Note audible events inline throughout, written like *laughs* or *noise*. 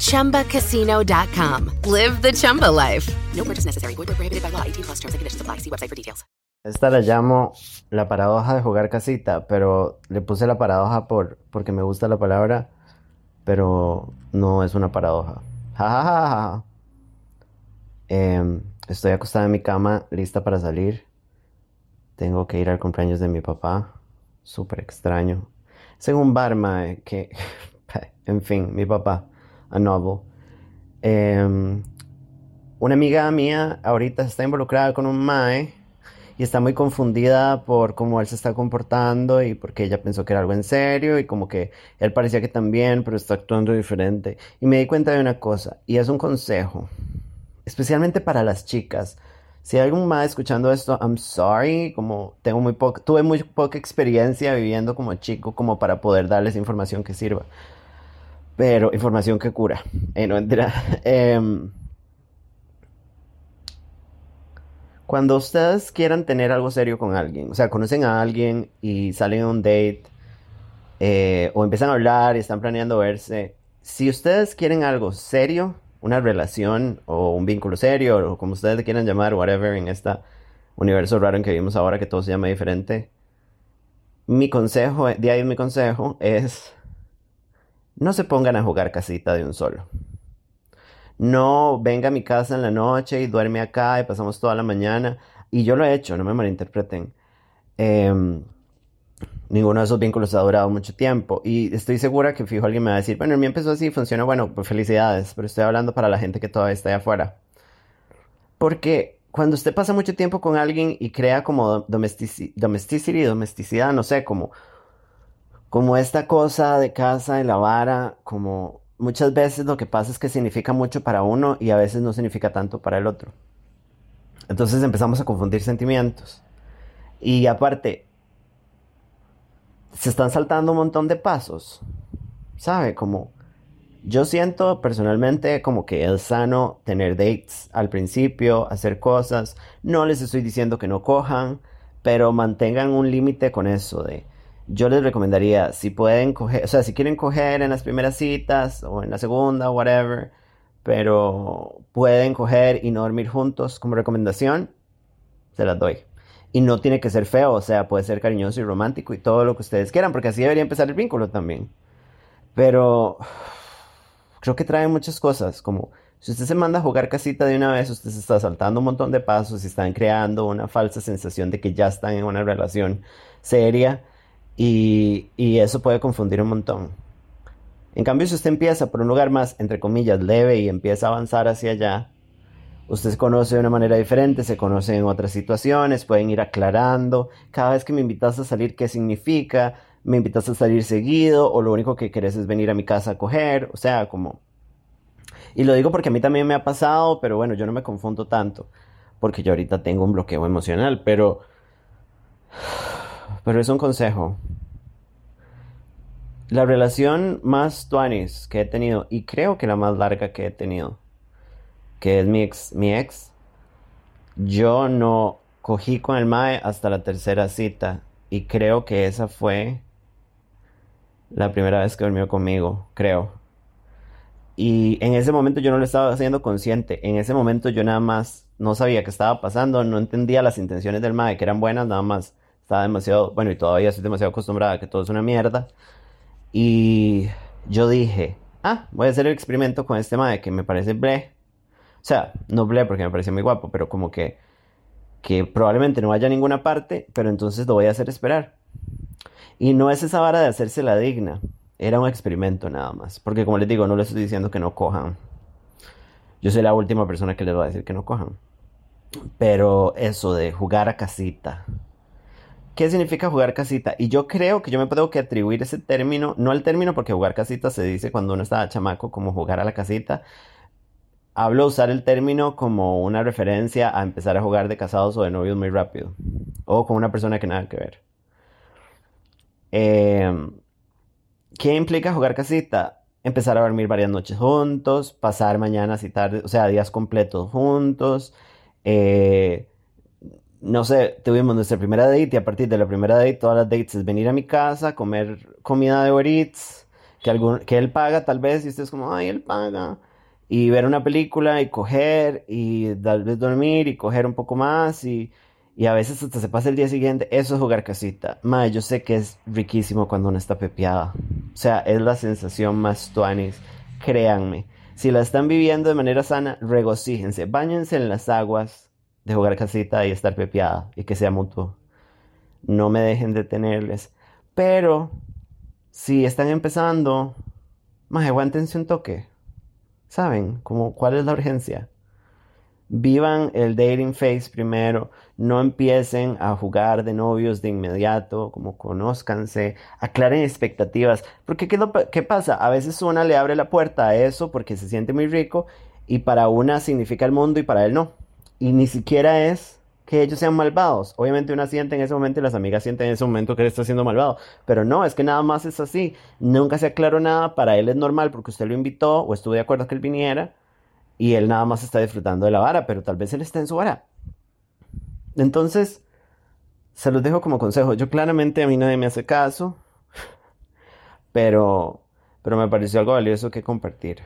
ChumbaCasino.com. Live the Chumba life. No purchase necessary. Void prohibited by law. 18 plus terms and conditions apply. See website for details. Esta la llamo la paradoja de jugar casita, pero le puse la paradoja por, porque me gusta la palabra, pero no es una paradoja. Ja, ja, ja, ja. Em, estoy acostada en mi cama, lista para salir. Tengo que ir al cumpleaños de mi papá. Súper extraño. Según Barma, que... *laughs* En fin, mi papá. A novel. Em, una amiga mía ahorita está involucrada con un mae y está muy confundida por cómo él se está comportando y porque ella pensó que era algo en serio y como que él parecía que también, pero está actuando diferente. Y me di cuenta de una cosa, y es un consejo, especialmente para las chicas. Si hay algún mae escuchando esto, I'm sorry, como tengo muy poca, tuve muy poca experiencia viviendo como chico como para poder darles información que sirva. Pero información que cura. Eh, no, mentira. *laughs* Em, Cuando ustedes quieran tener algo serio con alguien, o sea, conocen a alguien y salen a un date, eh, o empiezan a hablar y están planeando verse, si ustedes quieren algo serio, una relación o un vínculo serio, o como ustedes le quieran llamar, whatever, en este universo raro en que vivimos ahora, que todo se llama diferente, mi consejo, de ahí mi consejo es, no se pongan a jugar casita de un solo. No venga a mi casa en la noche y duerme acá y pasamos toda la mañana. Y yo lo he hecho, no me malinterpreten. Em, ninguno de esos vínculos ha durado mucho tiempo. Y estoy segura que fijo alguien me va a decir, bueno, el mío empezó así, funciona, bueno, pues felicidades. Pero estoy hablando para la gente que todavía está allá afuera. Porque cuando usted pasa mucho tiempo con alguien y crea como domestici domesticity, domesticidad, no sé, como, como esta cosa de casa en la vara, como muchas veces lo que pasa es que significa mucho para uno y a veces no significa tanto para el otro. Entonces empezamos a confundir sentimientos. Y aparte, se están saltando un montón de pasos. ¿Sabe? Como yo siento personalmente como que es sano tener dates al principio, hacer cosas. No les estoy diciendo que no cojan, pero mantengan un límite con eso de yo les recomendaría, si pueden coger, o sea, si quieren coger en las primeras citas o en la segunda, whatever, pero pueden coger y no dormir juntos como recomendación, se las doy. Y no tiene que ser feo, o sea, puede ser cariñoso y romántico y todo lo que ustedes quieran, porque así debería empezar el vínculo también. Pero creo que trae muchas cosas, como si usted se manda a jugar casita de una vez, usted se está saltando un montón de pasos y están creando una falsa sensación de que ya están en una relación seria y, eso puede confundir un montón. En cambio, si usted empieza por un lugar más, entre comillas, leve y empieza a avanzar hacia allá, usted se conoce de una manera diferente, se conoce en otras situaciones, pueden ir aclarando. Cada vez que me invitas a salir, ¿qué significa? ¿Me invitas a salir seguido? ¿O lo único que querés es venir a mi casa a coger? O sea, como... Y lo digo porque a mí también me ha pasado, pero bueno, yo no me confundo tanto, porque yo ahorita tengo un bloqueo emocional, pero pero es un consejo. La relación más tuanis que he tenido, y creo que la más larga que he tenido, que es mi ex, mi ex, yo no cogí con el Mae hasta la tercera cita, y creo que esa fue la primera vez que durmió conmigo, creo. Y en ese momento yo no lo estaba haciendo consciente, en ese momento yo nada más no sabía qué estaba pasando, no entendía las intenciones del Mae, que eran buenas nada más estaba demasiado, bueno, y todavía estoy demasiado acostumbrada a que todo es una mierda. Y yo dije, ah, voy a hacer el experimento con este mae que me parece ble. O sea, no ble porque me parece muy guapo, pero como que, que probablemente no vaya a ninguna parte, pero entonces lo voy a hacer esperar. Y no es esa vara de hacerse la digna, era un experimento nada más. Porque como les digo, no les estoy diciendo que no cojan. Yo soy la última persona que les va a decir que no cojan. Pero eso de jugar a casita, ¿Qué significa jugar casita? Y yo creo que yo me puedo que atribuir ese término, no el término porque jugar casita se dice cuando uno está chamaco como jugar a la casita, hablo usar el término como una referencia a empezar a jugar de casados o de novios muy rápido. O con una persona que nada que ver. Eh, ¿Qué implica jugar casita? Empezar a dormir varias noches juntos, pasar mañanas y tardes, o sea, días completos juntos. Eh, no sé, tuvimos nuestra primera date y a partir de la primera date, todas las dates es venir a mi casa, comer comida de Uber Eats, que, que él paga tal vez, y usted es como, ay, él paga. Y ver una película y coger y tal vez dormir y coger un poco más y, y a veces hasta se pasa el día siguiente. Eso es jugar casita. Mae, yo sé que es riquísimo cuando uno está pepeada. O sea, es la sensación más tuanis. Créanme. Si la están viviendo de manera sana, regocíjense. Báñense en las aguas de jugar casita y estar pepeada y que sea mutuo. No me dejen detenerles. Pero, si están empezando, más aguántense un toque. ¿Saben? Como, ¿Cuál es la urgencia? Vivan el dating phase primero, no empiecen a jugar de novios de inmediato, como conózcanse, aclaren expectativas, porque ¿qué, lo, ¿qué pasa? A veces una le abre la puerta a eso porque se siente muy rico y para una significa el mundo y para él no. Y ni siquiera es que ellos sean malvados. Obviamente una siente en ese momento y las amigas sienten en ese momento que él está siendo malvado. Pero no, es que nada más es así. Nunca se aclaró nada. Para él es normal porque usted lo invitó o estuvo de acuerdo que él viniera. Y él nada más está disfrutando de la vara, pero tal vez él está en su vara. Entonces, se los dejo como consejo. Yo claramente a mí nadie me hace caso. *laughs* Pero, pero me pareció algo valioso que compartir.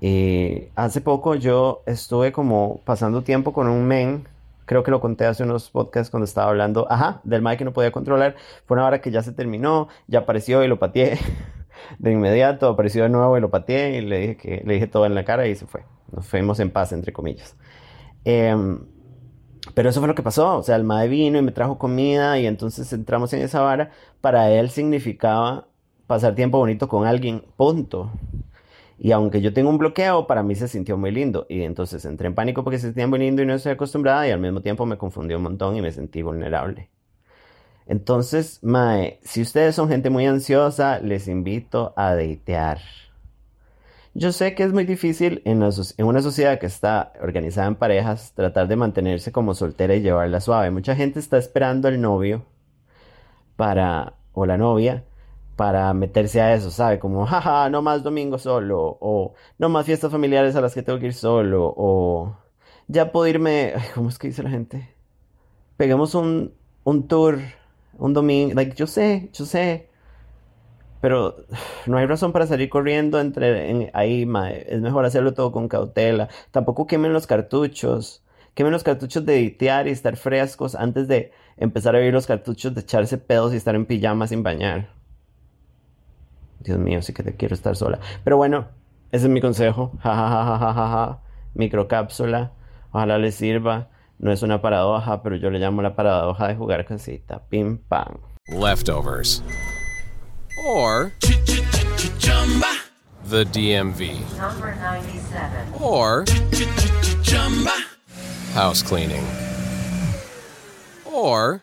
Y hace poco yo estuve como pasando tiempo con un men, creo que lo conté hace unos podcasts cuando estaba hablando, ajá, del mic que no podía controlar. Fue una hora que ya se terminó, ya apareció y lo pateé. *laughs* De inmediato apareció de nuevo y lo pateé y le dije, que, le dije todo en la cara y se fue. Nos fuimos en paz, entre comillas. Em, pero eso fue lo que pasó. O sea, el mae vino y me trajo comida y entonces entramos en esa vara. Para él significaba pasar tiempo bonito con alguien, punto. Y aunque yo tengo un bloqueo, para mí se sintió muy lindo. Y entonces entré en pánico porque se sentía muy lindo y no estoy acostumbrada. Y al mismo tiempo me confundió un montón y me sentí vulnerable. Entonces, mae, si ustedes son gente muy ansiosa, les invito a datear. Yo sé que es muy difícil en, en, una sociedad que está organizada en parejas tratar de mantenerse como soltera y llevarla suave. Mucha gente está esperando al novio para, o la novia para meterse a eso, ¿sabe? Como, *laughs* jaja, no más domingo solo, o no más fiestas familiares a las que tengo que ir solo, o ya puedo irme, ¿cómo es que dice la gente? Peguemos un, un tour, un domingo, like, yo sé, yo sé, pero *sighs* no hay razón para salir corriendo entre ahí, es mejor hacerlo todo con cautela, tampoco quemen los cartuchos. Quemen los cartuchos de editear y estar frescos antes de empezar a ver los cartuchos de echarse pedos y estar en pijama sin bañar. Dios mío, sí que te quiero estar sola. Pero bueno, ese es mi consejo. *laughs* Ja, ja, ja, ja, ja, ja. Microcápsula. Ojalá les sirva. No es una paradoja, pero yo le llamo la paradoja de jugar casita. Pim pam. Leftovers. Or. The DMV. Number 97. Or. House cleaning. Or.